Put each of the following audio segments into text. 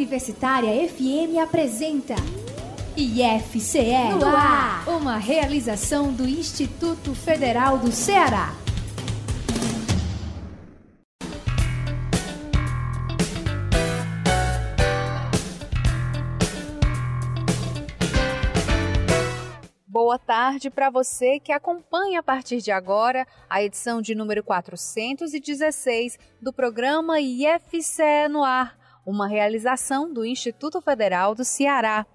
Universitária FM apresenta IFCE no ar, uma realização do Instituto Federal do Ceará. Boa tarde para você que acompanha a partir de agora a edição de número 416 do programa IFCE no ar, uma realização do Instituto Federal do Ceará.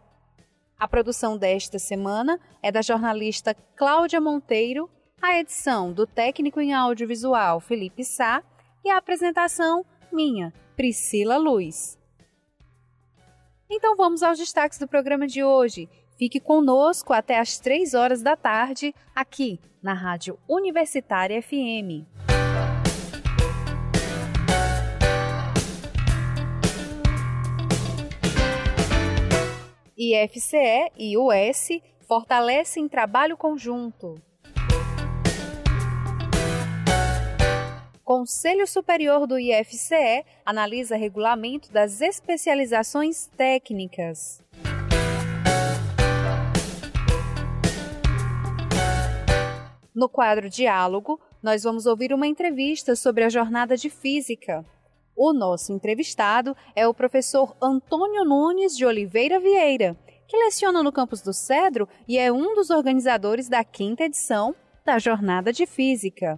A produção desta semana é da jornalista Cláudia Monteiro, a edição do técnico em audiovisual Felipe Sá e a apresentação minha, Priscila Luz. Então vamos aos destaques do programa de hoje. Fique conosco até às 3 horas da tarde, aqui na Rádio Universitária FM. IFCE e US fortalecem trabalho conjunto. Conselho Superior do IFCE analisa regulamento das especializações técnicas. No quadro Diálogo, nós vamos ouvir uma entrevista sobre a jornada de física. O nosso entrevistado é o professor Antônio Nunes de Oliveira Vieira, que leciona no campus do Cedro e é um dos organizadores da quinta edição da Jornada de Física.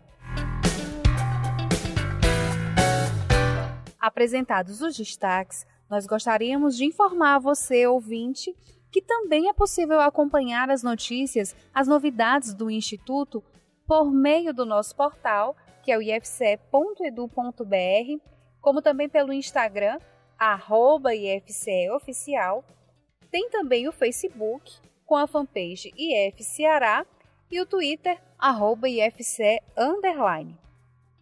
Apresentados os destaques, nós gostaríamos de informar você, ouvinte, que também é possível acompanhar as notícias, as novidades do Instituto por meio do nosso portal, que é o ifce.edu.br, como também pelo Instagram, arroba IFCEOficial. Tem também o Facebook, com a fanpage IF Ceará, e o Twitter, arroba IFCE underline.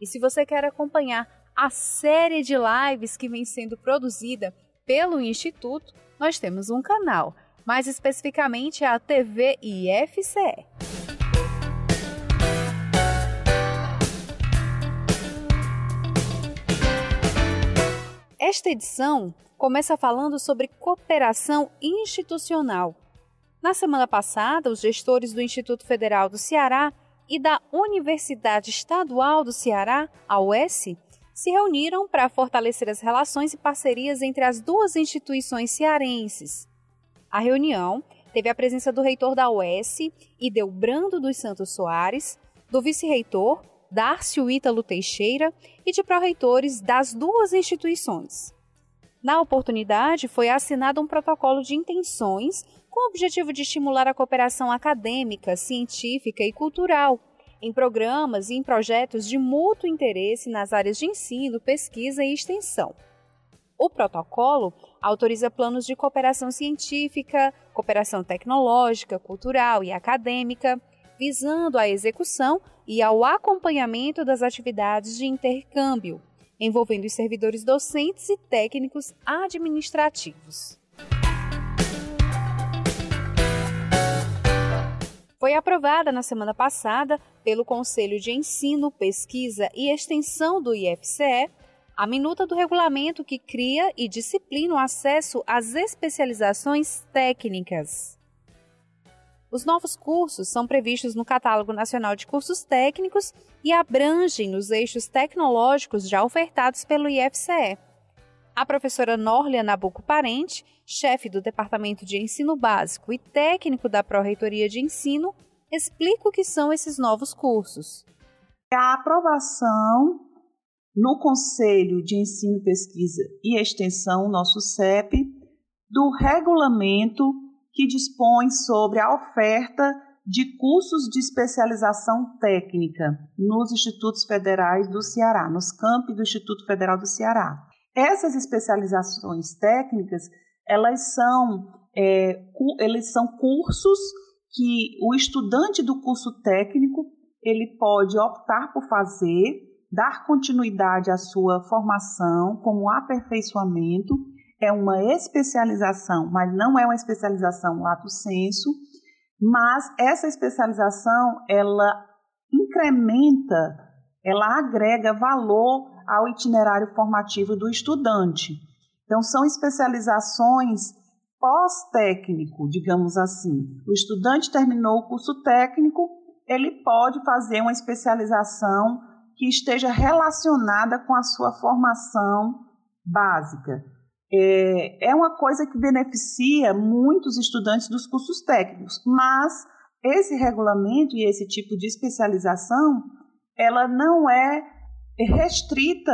E se você quer acompanhar a série de lives que vem sendo produzida pelo Instituto, nós temos um canal mais especificamente a TV IFCE. Esta edição começa falando sobre cooperação institucional. Na semana passada, os gestores do Instituto Federal do Ceará e da Universidade Estadual do Ceará, a UES, se reuniram para fortalecer as relações e parcerias entre as duas instituições cearenses. A reunião teve a presença do reitor da UES, Brando dos Santos Soares, do vice-reitor, Dárcio Ítalo Teixeira, e de pró-reitores das duas instituições. Na oportunidade, foi assinado um protocolo de intenções com o objetivo de estimular a cooperação acadêmica, científica e cultural em programas e em projetos de mútuo interesse nas áreas de ensino, pesquisa e extensão. O protocolo autoriza planos de cooperação científica, cooperação tecnológica, cultural e acadêmica, visando a execução e ao acompanhamento das atividades de intercâmbio, envolvendo os servidores docentes e técnicos administrativos. Foi aprovada na semana passada pelo Conselho de Ensino, Pesquisa e Extensão do IFCE a minuta do regulamento que cria e disciplina o acesso às especializações técnicas. Os novos cursos são previstos no Catálogo Nacional de Cursos Técnicos e abrangem nos eixos tecnológicos já ofertados pelo IFCE. A professora Norlia Nabuco Parente, chefe do Departamento de Ensino Básico e técnico da Pró-Reitoria de Ensino, explica o que são esses novos cursos. A aprovação no Conselho de Ensino, Pesquisa e Extensão, nosso CEP, do regulamento que dispõe sobre a oferta de cursos de especialização técnica nos institutos federais do Ceará, nos campi do Instituto Federal do Ceará. Essas especializações técnicas, elas são, é, eles são cursos que o estudante do curso técnico ele pode optar por fazer dar continuidade à sua formação como aperfeiçoamento, é uma especialização, mas não é uma especialização lato senso, mas essa especialização ela incrementa, ela agrega valor ao itinerário formativo do estudante. Então, são especializações pós-técnico, digamos assim. O estudante terminou o curso técnico, ele pode fazer uma especialização que esteja relacionada com a sua formação básica. É, é uma coisa que beneficia muitos estudantes dos cursos técnicos, mas esse regulamento e esse tipo de especialização, ela não é restrita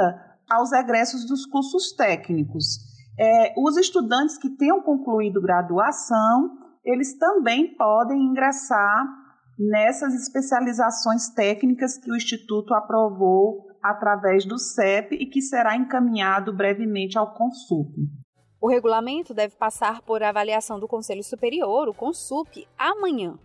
aos egressos dos cursos técnicos. É, os estudantes que tenham concluído graduação, eles também podem ingressar nessas especializações técnicas que o Instituto aprovou através do CEP e que será encaminhado brevemente ao CONSUP. O regulamento deve passar por avaliação do Conselho Superior, o CONSUP, amanhã.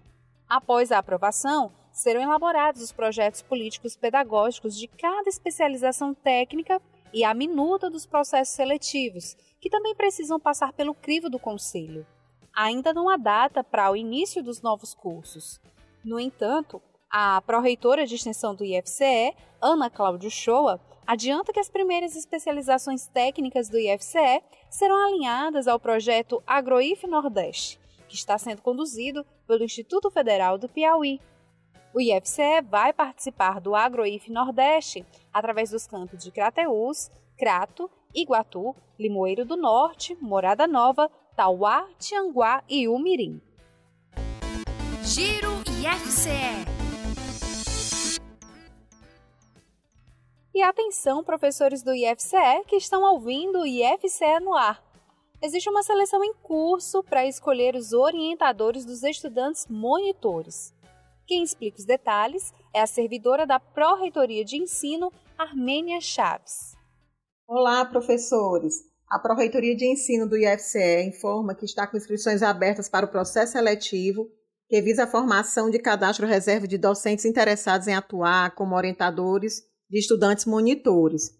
Após a aprovação, serão elaborados os projetos políticos pedagógicos de cada especialização técnica e a minuta dos processos seletivos, que também precisam passar pelo crivo do Conselho. Ainda não há data para o início dos novos cursos. No entanto, a pró-reitora de extensão do IFCE, Ana Cláudio Shoa, adianta que as primeiras especializações técnicas do IFCE serão alinhadas ao projeto AgroIF Nordeste, que está sendo conduzido pelo Instituto Federal do Piauí. O IFCE vai participar do AgroIF Nordeste através dos campos de Crateús, Crato, Iguatu, Limoeiro do Norte, Morada Nova, Tauá, Tianguá e Umirim. Giro IFCE. E atenção, professores do IFCE que estão ouvindo o IFCE no ar. Existe uma seleção em curso para escolher os orientadores dos estudantes monitores. Quem explica os detalhes é a servidora da Pró-Reitoria de Ensino, Armênia Chaves. Olá, professores! A Pró-Reitoria de Ensino do IFCE informa que está com inscrições abertas para o processo seletivo que visa a formação de cadastro reserva de docentes interessados em atuar como orientadores de estudantes monitores.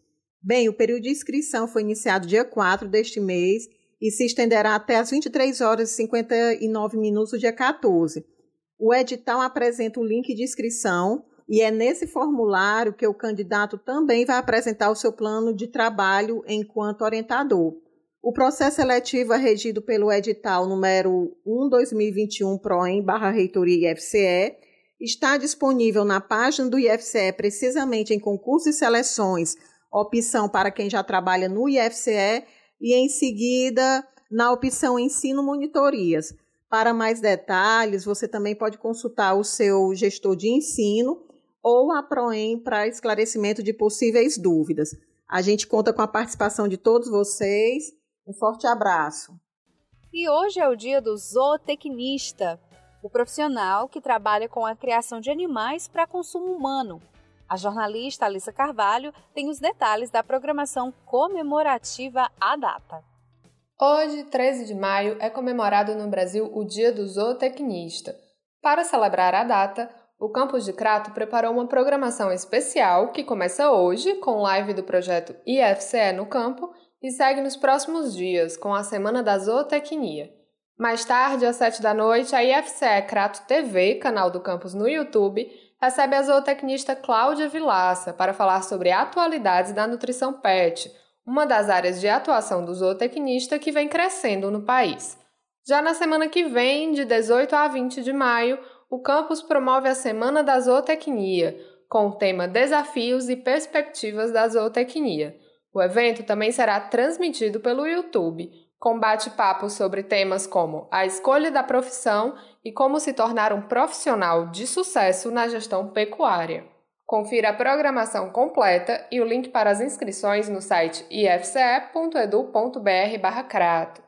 Bem, o período de inscrição foi iniciado dia 4 deste mês e se estenderá até as 23 horas e 59 minutos do dia 14. O edital apresenta o link de inscrição e é nesse formulário que o candidato também vai apresentar o seu plano de trabalho enquanto orientador. O processo seletivo é regido pelo edital número 1-2021 PROEM barra reitoria IFCE, está disponível na página do IFCE, precisamente em concursos e seleções, opção para quem já trabalha no IFCE, e em seguida na opção Ensino Monitorias. Para mais detalhes, você também pode consultar o seu gestor de ensino ou a PROEM para esclarecimento de possíveis dúvidas. A gente conta com a participação de todos vocês um forte abraço. E hoje é o dia do zootecnista, o profissional que trabalha com a criação de animais para consumo humano. A jornalista Alissa Carvalho tem os detalhes da programação comemorativa à data. Hoje, 13 de maio, é comemorado no Brasil o Dia do Zootecnista. Para celebrar a data, o Campus de Crato preparou uma programação especial que começa hoje com live do projeto IFCE no campo e segue nos próximos dias com a Semana da Zootecnia. Mais tarde, às 7 da noite, a IFCE Crato TV, canal do campus no YouTube, recebe a zootecnista Cláudia Vilaça para falar sobre atualidades da nutrição pet, uma das áreas de atuação do zootecnista que vem crescendo no país. Já na semana que vem, de 18 a 20 de maio, o campus promove a Semana da Zootecnia, com o tema Desafios e Perspectivas da Zootecnia. O evento também será transmitido pelo YouTube, com bate-papos sobre temas como a escolha da profissão e como se tornar um profissional de sucesso na gestão pecuária. Confira a programação completa e o link para as inscrições no site ifce.edu.br/crato.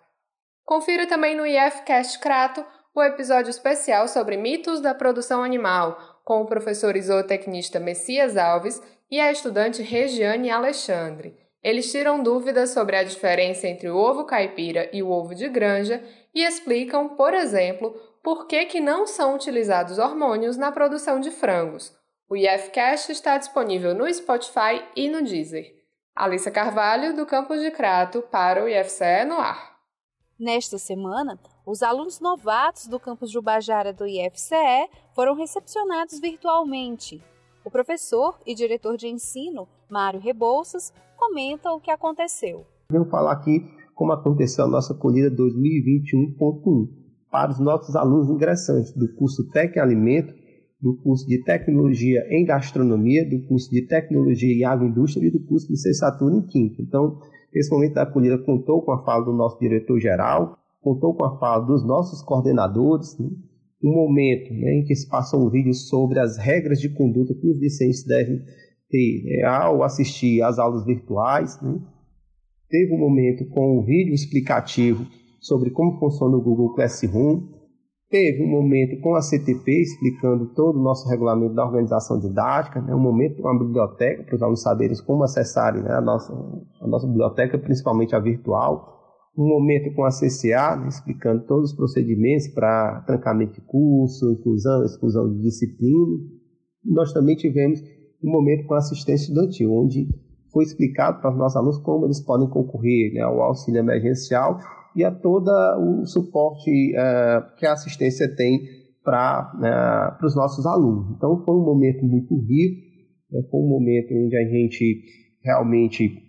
Confira também no IFcast Crato o episódio especial sobre mitos da produção animal, com o professor zootecnista Messias Alves e a estudante Regiane Alexandre. Eles tiram dúvidas sobre a diferença entre o ovo caipira e o ovo de granja e explicam, por exemplo, por que, que não são utilizados hormônios na produção de frangos. O IFCast está disponível no Spotify e no Deezer. Alissa Carvalho, do Campus de Crato, para o IFCE no ar. Nesta semana, os alunos novatos do campus Jubajara do IFCE foram recepcionados virtualmente. O professor e diretor de ensino, Mário Rebouças, comenta o que aconteceu. Venho falar aqui como aconteceu a nossa colheita 2021.1, para os nossos alunos ingressantes do curso Tec Alimento, do curso de Tecnologia em Gastronomia, do curso de Tecnologia em Agroindústria e do curso de Licenciatura em Química. Então, esse momento da acolhida contou com a fala do nosso diretor-geral, contou com a fala dos nossos coordenadores, né? Um momento né, em que se passou um vídeo sobre as regras de conduta que os discentes devem ter né, ao assistir às aulas virtuais. Né? Teve um momento com um vídeo explicativo sobre como funciona o Google Classroom. Teve um momento com a CTP explicando todo o nosso regulamento da organização didática, né? um momento com a biblioteca para os alunos saberem como acessarem né? a, nossa, a nossa biblioteca, principalmente a virtual um momento com a CCA, né, explicando todos os procedimentos para trancamento de curso, inclusão, exclusão de disciplina. Nós também tivemos um momento com a assistência estudantil, onde foi explicado para os nossos alunos como eles podem concorrer né, ao auxílio emergencial e a todo o suporte uh, que a assistência tem para uh, os nossos alunos. Então foi um momento muito rico, né, foi um momento onde a gente realmente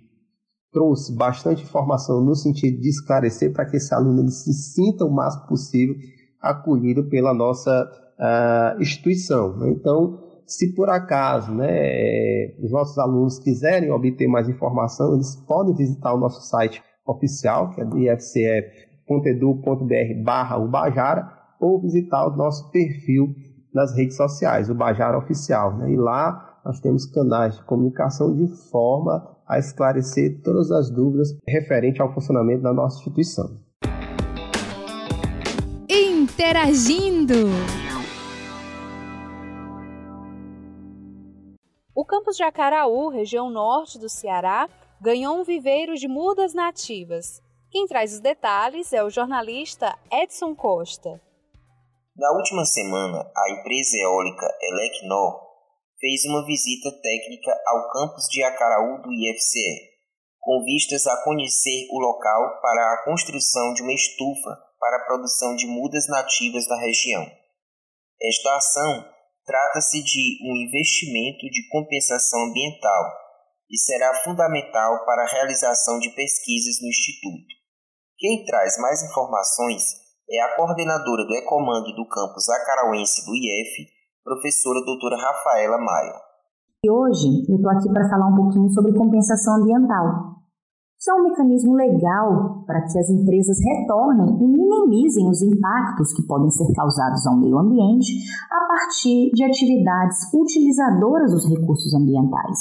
trouxe bastante informação no sentido de esclarecer para que esse aluno ele se sinta o máximo possível acolhido pela nossa uh, instituição. Então, se por acaso né, eh, os nossos alunos quiserem obter mais informação, eles podem visitar o nosso site oficial, que é ifce.edu.br barra Ubajara, ou visitar o nosso perfil nas redes sociais, o Bajara Oficial. Né? E lá nós temos canais de comunicação de forma a esclarecer todas as dúvidas referentes ao funcionamento da nossa instituição. Interagindo! O campus de Acaraú, região norte do Ceará, ganhou um viveiro de mudas nativas. Quem traz os detalhes é o jornalista Edson Costa. Na última semana, a empresa eólica Elecnor fez uma visita técnica ao campus de Acaraú do IFCE, com vistas a conhecer o local para a construção de uma estufa para a produção de mudas nativas da região. Esta ação trata-se de um investimento de compensação ambiental e será fundamental para a realização de pesquisas no Instituto. Quem traz mais informações é a coordenadora do Ecomando do campus acarauense do IF, professora doutora Rafaela Maia. E hoje eu estou aqui para falar um pouquinho sobre compensação ambiental. Isso é um mecanismo legal para que as empresas retornem e minimizem os impactos que podem ser causados ao meio ambiente a partir de atividades utilizadoras dos recursos ambientais.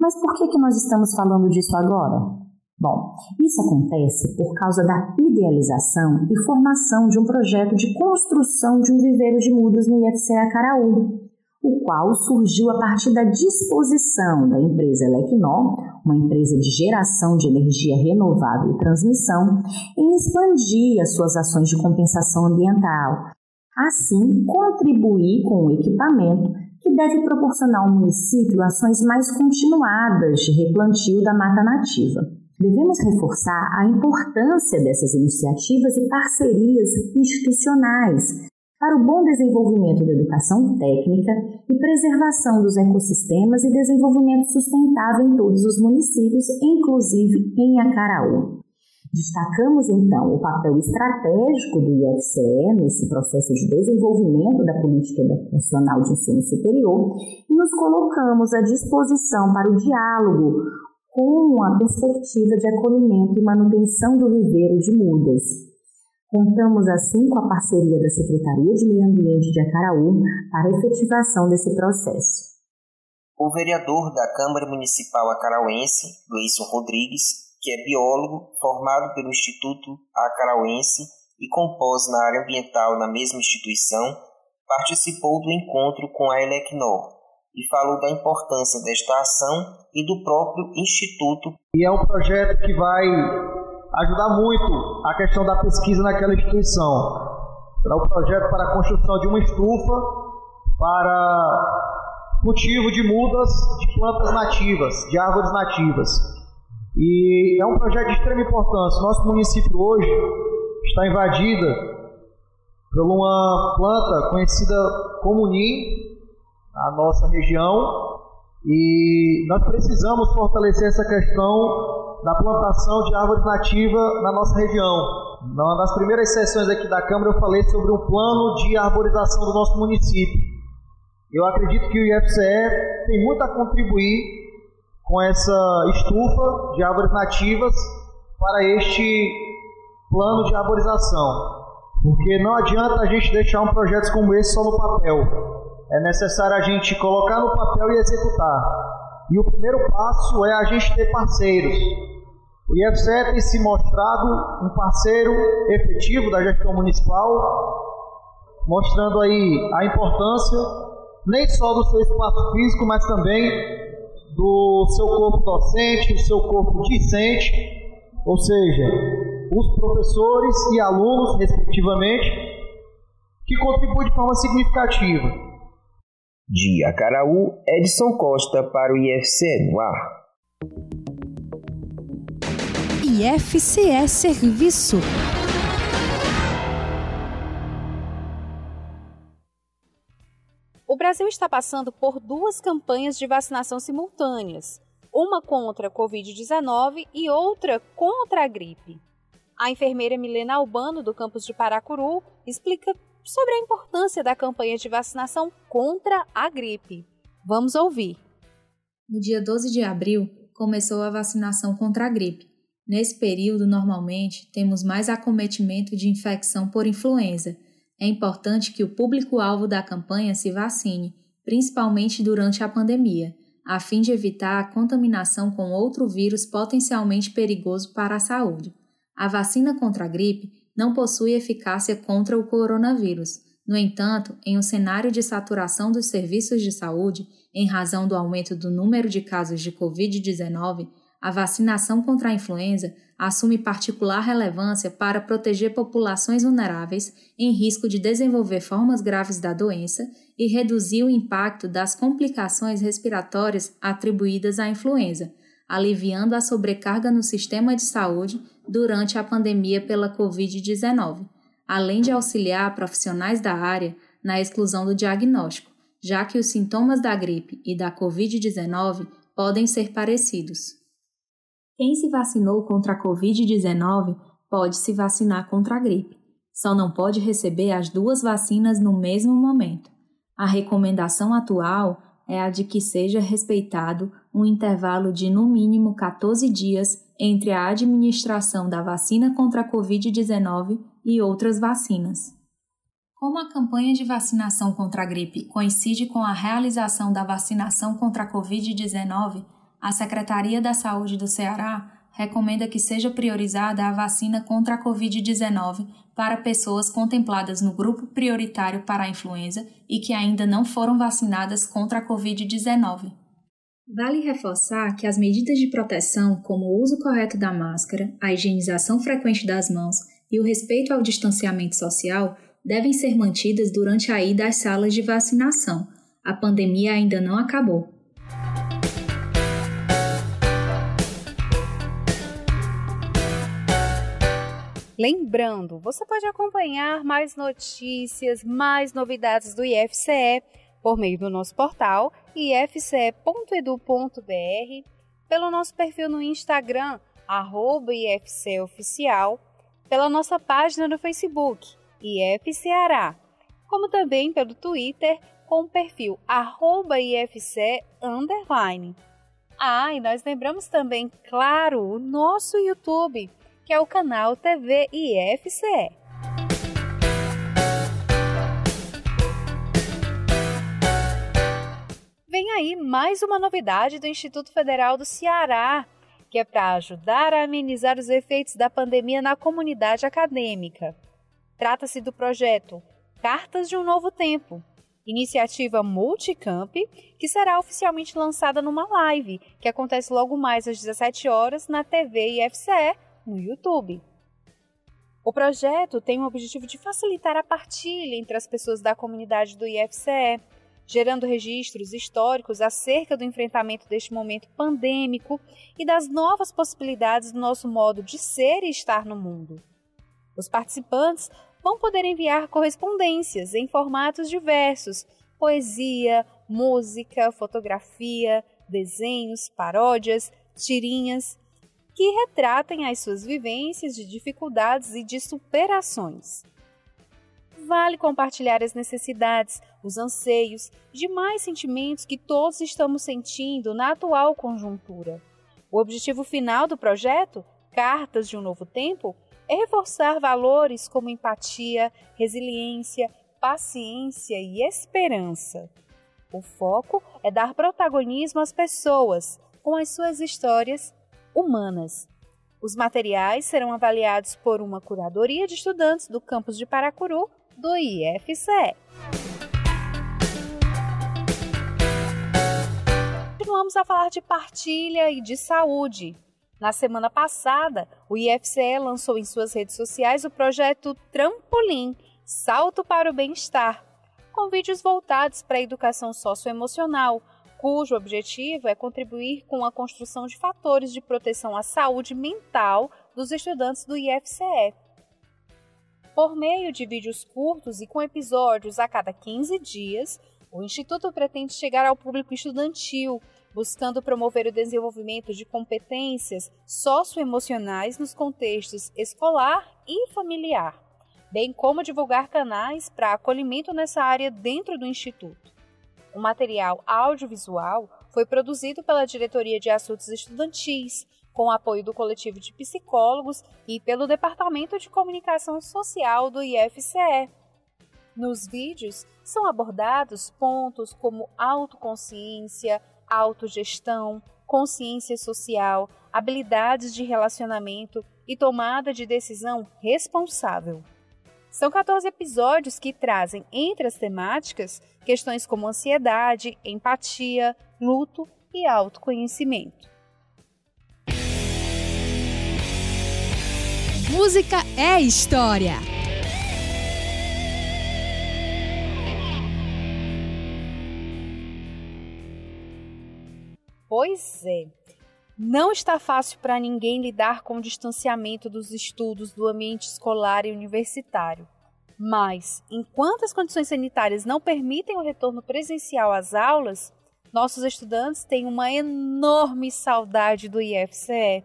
Mas por que, que nós estamos falando disso agora? Bom, isso acontece por causa da idealização e formação de um projeto de construção de um viveiro de mudas no IFCE Acaraú, o qual surgiu a partir da disposição da empresa Elecnor, uma empresa de geração de energia renovável e transmissão, em expandir as suas ações de compensação ambiental. Assim, contribuir com o equipamento que deve proporcionar ao município ações mais continuadas de replantio da mata nativa. Devemos reforçar a importância dessas iniciativas e parcerias institucionais para o bom desenvolvimento da educação técnica e preservação dos ecossistemas e desenvolvimento sustentável em todos os municípios, inclusive em Acaraú. Destacamos então o papel estratégico do IFCE nesse processo de desenvolvimento da política nacional de ensino superior e nos colocamos à disposição para o diálogo com a perspectiva de acolhimento e manutenção do viveiro de mudas. Contamos assim com a parceria da Secretaria de Meio Ambiente de Acaraú para a efetivação desse processo. O vereador da Câmara Municipal Acarauense, Luísio Rodrigues, que é biólogo formado pelo Instituto Acarauense e compôs na área ambiental na mesma instituição, participou do encontro com a Elecnor, e falou da importância desta ação e do próprio Instituto. E é um projeto que vai ajudar muito a questão da pesquisa naquela instituição. Será um projeto para a construção de uma estufa para cultivo de mudas de plantas nativas, de árvores nativas. E é um projeto de extrema importância. Nosso município hoje está invadida por uma planta conhecida como NIM, a nossa região e nós precisamos fortalecer essa questão da plantação de árvores nativas na nossa região. Numa das primeiras sessões aqui da Câmara eu falei sobre um plano de arborização do nosso município. Eu acredito que o IFCE tem muito a contribuir com essa estufa de árvores nativas para este plano de arborização. Porque não adianta a gente deixar um projeto como esse só no papel. É necessário a gente colocar no papel e executar. E o primeiro passo é a gente ter parceiros. O IFCE tem se mostrado um parceiro efetivo da gestão municipal, mostrando aí a importância nem só do seu espaço físico, mas também do seu corpo docente, do seu corpo discente, ou seja, os professores e alunos, respectivamente, que contribuem de forma significativa. De Acaraú, Edson Costa para o IFCE no ar. IFCE Serviço. O Brasil está passando por duas campanhas de vacinação simultâneas, uma contra a Covid-19 e outra contra a gripe. A enfermeira Milena Albano, do campus de Paracuru, explica sobre a importância da campanha de vacinação contra a gripe. Vamos ouvir. No dia 12 de abril, começou a vacinação contra a gripe. Nesse período, normalmente, temos mais acometimento de infecção por influenza é importante que o público-alvo da campanha se vacine, principalmente durante a pandemia, a fim de evitar a contaminação com outro vírus potencialmente perigoso para a saúde. A vacina contra a gripe não possui eficácia contra o coronavírus. No entanto, em um cenário de saturação dos serviços de saúde, em razão do aumento do número de casos de Covid-19, a vacinação contra a influenza assume particular relevância para proteger populações vulneráveis em risco de desenvolver formas graves da doença e reduzir o impacto das complicações respiratórias atribuídas à influenza, aliviando a sobrecarga no sistema de saúde durante a pandemia pela Covid-19, além de auxiliar profissionais da área na exclusão do diagnóstico, já que os sintomas da gripe e da Covid-19 podem ser parecidos. Quem se vacinou contra a Covid-19 pode se vacinar contra a gripe, só não pode receber as duas vacinas no mesmo momento. A recomendação atual é a de que seja respeitado um intervalo de no mínimo 14 dias entre a administração da vacina contra a Covid-19 e outras vacinas. Como a campanha de vacinação contra a gripe coincide com a realização da vacinação contra a Covid-19, a Secretaria da Saúde do Ceará recomenda que seja priorizada a vacina contra a Covid-19 para pessoas contempladas no grupo prioritário para a influenza e que ainda não foram vacinadas contra a Covid-19. Vale reforçar que as medidas de proteção, como o uso correto da máscara, a higienização frequente das mãos e o respeito ao distanciamento social, devem ser mantidas durante a ida às salas de vacinação. A pandemia ainda não acabou. Lembrando, você pode acompanhar mais notícias, mais novidades do IFCE por meio do nosso portal ifce.edu.br, pelo nosso perfil no Instagram, arroba IFCEoficial, pela nossa página no Facebook, IFCeará, como também pelo Twitter com o perfil arroba underline. Ah, e nós lembramos também, claro, o nosso YouTube, que é o canal TV IFCE. Vem aí mais uma novidade do Instituto Federal do Ceará, que é para ajudar a amenizar os efeitos da pandemia na comunidade acadêmica. Trata-se do projeto Cartas de um Novo Tempo, iniciativa Multicamp, que será oficialmente lançada numa live, que acontece logo mais às 17 horas na TV IFCE no YouTube. O projeto tem o objetivo de facilitar a partilha entre as pessoas da comunidade do IFCE, gerando registros históricos acerca do enfrentamento deste momento pandêmico e das novas possibilidades do nosso modo de ser e estar no mundo. Os participantes vão poder enviar correspondências em formatos diversos: poesia, música, fotografia, desenhos, paródias, tirinhas que retratem as suas vivências de dificuldades e de superações. Vale compartilhar as necessidades, os anseios, demais sentimentos que todos estamos sentindo na atual conjuntura. O objetivo final do projeto, Cartas de um Novo Tempo, é reforçar valores como empatia, resiliência, paciência e esperança. O foco é dar protagonismo às pessoas com as suas histórias humanas. Os materiais serão avaliados por uma curadoria de estudantes do campus de Paracuru do IFCE. Continuamos a falar de partilha e de saúde. Na semana passada, o IFCE lançou em suas redes sociais o projeto Trampolim Salto para o Bem-Estar, com vídeos voltados para a educação socioemocional, cujo objetivo é contribuir com a construção de fatores de proteção à saúde mental dos estudantes do IFCE. Por meio de vídeos curtos e com episódios a cada 15 dias, o Instituto pretende chegar ao público estudantil, buscando promover o desenvolvimento de competências socioemocionais nos contextos escolar e familiar, bem como divulgar canais para acolhimento nessa área dentro do Instituto. O material audiovisual foi produzido pela Diretoria de Assuntos Estudantis, com apoio do coletivo de psicólogos e pelo Departamento de Comunicação Social do IFCE. Nos vídeos são abordados pontos como autoconsciência, autogestão, consciência social, habilidades de relacionamento e tomada de decisão responsável. São 14 episódios que trazem, entre as temáticas, questões como ansiedade, empatia, luto e autoconhecimento. Música é história. Pois é. Não está fácil para ninguém lidar com o distanciamento dos estudos do ambiente escolar e universitário. Mas, enquanto as condições sanitárias não permitem o retorno presencial às aulas, nossos estudantes têm uma enorme saudade do IFCE.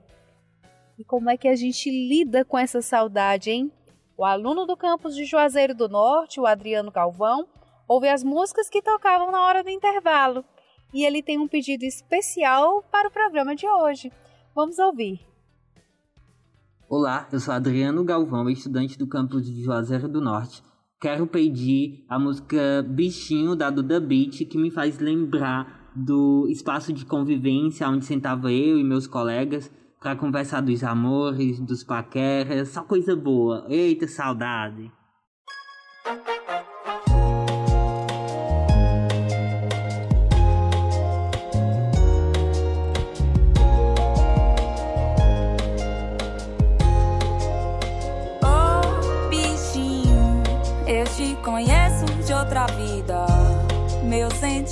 E como é que a gente lida com essa saudade, hein? O aluno do campus de Juazeiro do Norte, o Adriano Galvão, ouve as músicas que tocavam na hora do intervalo e ele tem um pedido especial para o programa de hoje. Vamos ouvir. Olá, eu sou Adriano Galvão, estudante do campus de Juazeiro do Norte. Quero pedir a música Bichinho da Duda Beat, que me faz lembrar do espaço de convivência onde sentava eu e meus colegas para conversar dos amores, dos paqueras, só coisa boa. Eita, saudade!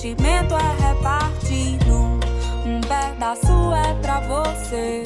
Sentimento é repartido, um pedaço é pra você.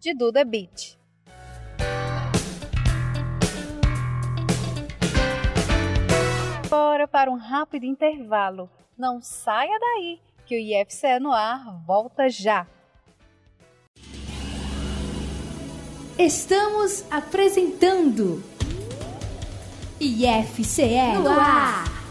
De Duda Beat. Bora para um rápido intervalo. Não saia daí, que o IFCE no ar volta já. Estamos apresentando IFCE no ar.